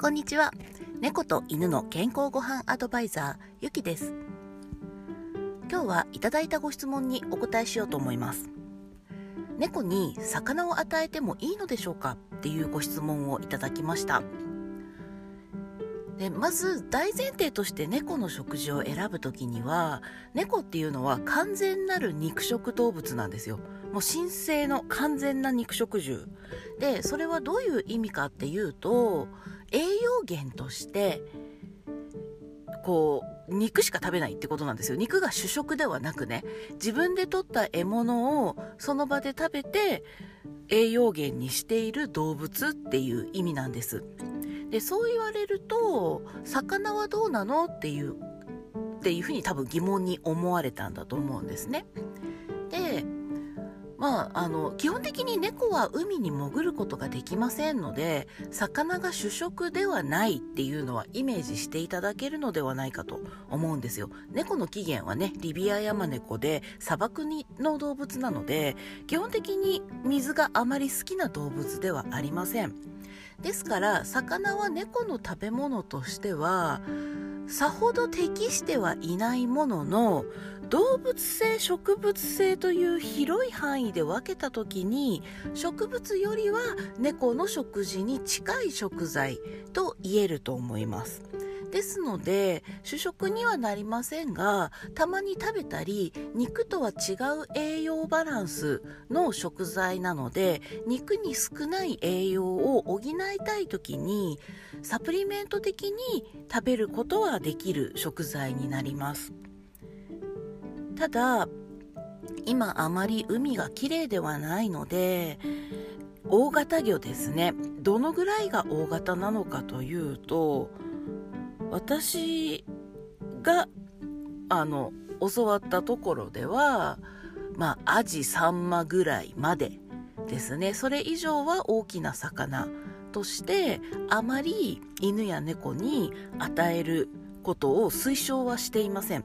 こんにちは。猫と犬の健康ごはんアドバイザーゆきです。今日はいただいたご質問にお答えしようと思います。猫に魚を与えてもいいのでしょうか？っていうご質問をいただきました。でまず大前提として猫の食事を選ぶ時には猫っていうのは完全なる肉食動物なんですよ。もう神聖の完全な肉食獣。でそれはどういう意味かっていうと栄養源としてこう肉しか食べないってことなんですよ。肉が主食ではなくね自分で取った獲物をその場で食べて栄養源にしている動物っていう意味なんです。でそう言われると魚はどうなのっていうっていうふうに多分疑問に思われたんだと思うんですね。でまあ、あの基本的に猫は海に潜ることができませんので魚が主食ではないっていうのはイメージしていただけるのではないかと思うんですよ。猫の起源はねリビアヤマネコで砂漠にの動物なので基本的に水があまり好きな動物ではありません。ですから魚は猫の食べ物としてはさほど適してはいないものの動物性植物性という広い範囲で分けた時に植物よりは猫の食事に近い食材と言えると思います。ですので主食にはなりませんがたまに食べたり肉とは違う栄養バランスの食材なので肉に少ない栄養を補いたい時にサプリメント的に食べることはできる食材になります。ただ今あまり海が綺麗ではないので大型魚ですね。どのぐらいが大型なのかというと私があの教わったところではまあアジサンマぐらいまでですね。それ以上は大きな魚としてあまり犬や猫に与えることを推奨はしていません。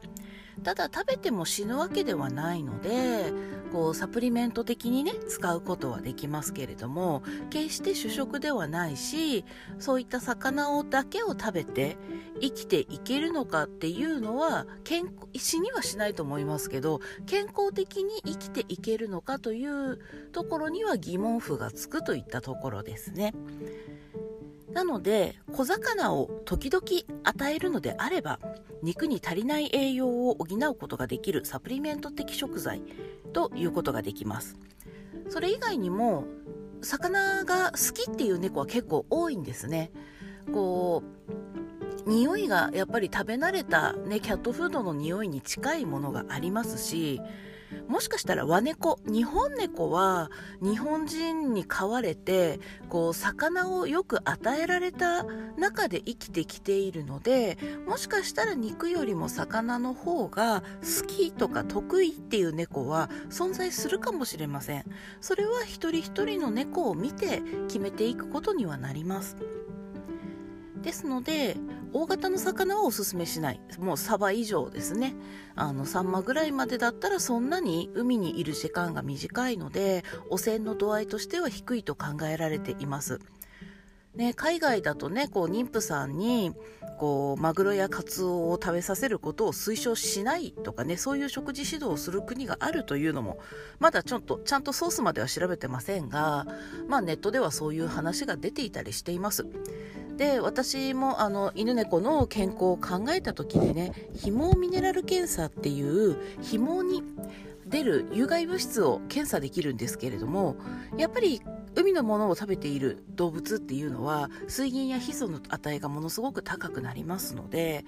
ただ食べても死ぬわけではないのでこうサプリメント的にね使うことはできますけれども決して主食ではないしそういった魚をだけを食べて生きていけるのかっていうのは健死にはしないと思いますけど健康的に生きていけるのかというところには疑問符がつくといったところですね。なので小魚を時々与えるのであれば肉に足りない栄養を補うことができるサプリメント的食材ということができます。それ以外にも魚が好きっていう猫は結構多いんですね。こう匂いがやっぱり食べ慣れた、ね、キャットフードの匂いに近いものがありますしもしかしたら和猫日本猫は日本人に飼われてこう魚をよく与えられた中で生きてきているのでもしかしたら肉よりも魚の方が好きとか得意っていう猫は存在するかもしれません。それは一人一人の猫を見て決めていくことにはなります。ですので大型の魚はおすすめしない。もうサバ以上ですね。あのサンマぐらいまでだったらそんなに海にいる時間が短いので汚染の度合いとしては低いと考えられています。ね、海外だとねこう妊婦さんにこうマグロやカツオを食べさせることを推奨しないとかねそういう食事指導をする国があるというのもまだちょっとちゃんとソースまでは調べてませんが、まあ、ネットではそういう話が出ていたりしています。で私もあの犬猫の健康を考えた時にねひもミネラル検査っていうひもに出る有害物質を検査できるんですけれどもやっぱり海のものを食べている動物っていうのは水銀やヒ素の値がものすごく高くなりますので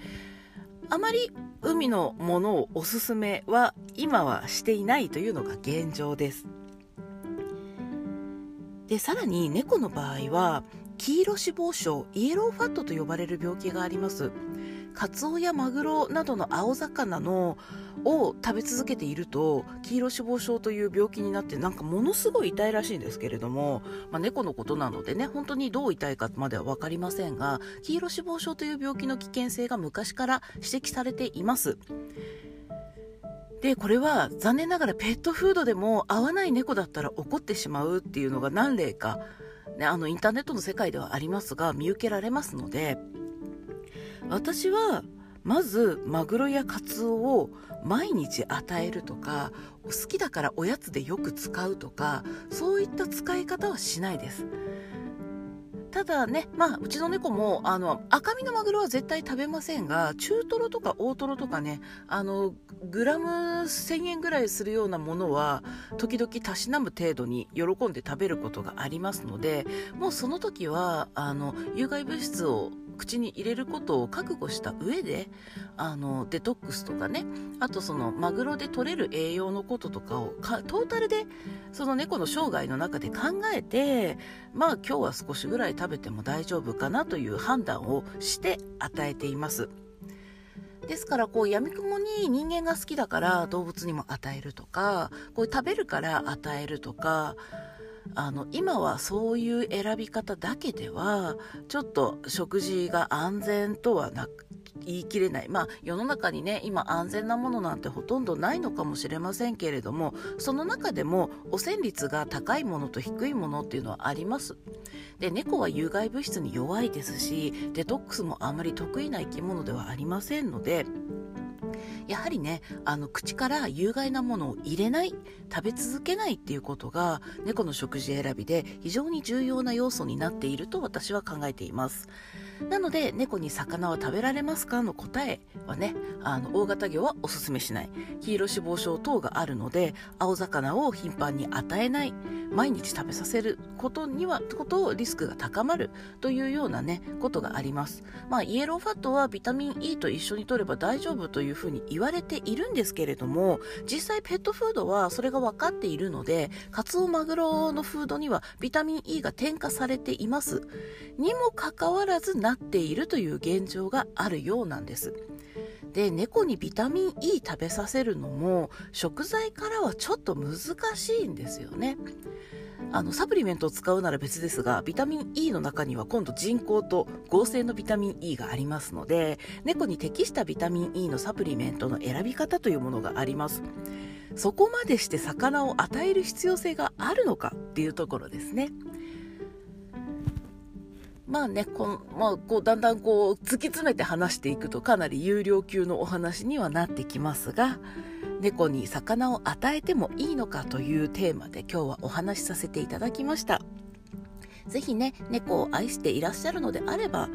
あまり海のものをおすすめは今はしていないというのが現状です。でさらに猫の場合は黄色脂肪症イエローファットと呼ばれる病気があります。カツオやマグロなどの青魚のを食べ続けていると黄色脂肪症という病気になってなんかものすごい痛いらしいんですけれども、まあ、猫のことなのでね本当にどう痛いかまでは分かりませんが黄色脂肪症という病気の危険性が昔から指摘されています。でこれは残念ながらペットフードでも合わない猫だったら怒ってしまうっていうのが何例かね、あのインターネットの世界ではありますが見受けられますので私はまずマグロやカツオを毎日与えるとか好きだからおやつでよく使うとかそういった使い方はしないです。ただね、まあ、うちの猫も、あの、赤身のマグロは絶対食べませんが、中トロとか大トロとかね、あの、グラム1000円ぐらいするようなものは、時々たしなむ程度に喜んで食べることがありますので、もうその時は、あの、有害物質を口に入れることを覚悟した上であのデトックスとかねあとそのマグロで取れる栄養のこととかをトータルでその猫の生涯の中で考えてまあ今日は少しぐらい食べても大丈夫かなという判断をして与えています。ですからこうやみくもに人間が好きだから動物にも与えるとかこう食べるから与えるとかあの今はそういう選び方だけではちょっと食事が安全とはな言い切れない。まあ世の中にね今安全なものなんてほとんどないのかもしれませんけれどもその中でも汚染率が高いものと低いものっていうのはあります。で猫は有害物質に弱いですしデトックスもあまり得意な生き物ではありませんのでやはりねあの口から有害なものを入れない食べ続けないっていうことが猫の食事選びで非常に重要な要素になっていると私は考えています。なので猫に魚は食べられますかの答えはねあの大型魚はおすすめしない。黄色脂肪症等があるので青魚を頻繁に与えない。毎日食べさせることにはことをリスクが高まる。というようなねことがあります。まあイエローファットはビタミン E と一緒に摂れば大丈夫というふうに言われているんですけれども実際ペットフードはそれが分かっているのでカツオマグロのフードにはビタミン E が添加されています。にもかかわらずなっているという現状があるようなんです。で猫にビタミン E 食べさせるのも食材からはちょっと難しいんですよね。あのサプリメントを使うなら別ですがビタミン E の中には今度人工と合成のビタミン E がありますので猫に適したビタミン E のサプリメントの選び方というものがあります。そこまでして魚を与える必要性があるのかっていうところですね。まあね、このまあ、こうだんだんこう突き詰めて話していくとかなり有料級のお話にはなってきますが猫に魚を与えてもいいのかというテーマで今日はお話しさせていただきました。是非ね猫を愛していらっしゃるのであれば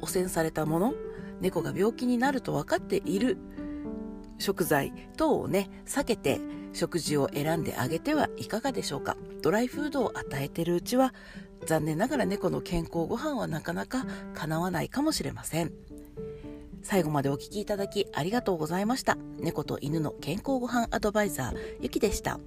汚染されたもの猫が病気になると分かっている食材等をね避けて食事を選んであげてはいかがでしょうか。ドライフードを与えているうちは残念ながら猫の健康ご飯はなかなか叶わないかもしれません。最後までお聴きいただきありがとうございました。猫と犬の健康ご飯アドバイザーゆきでした。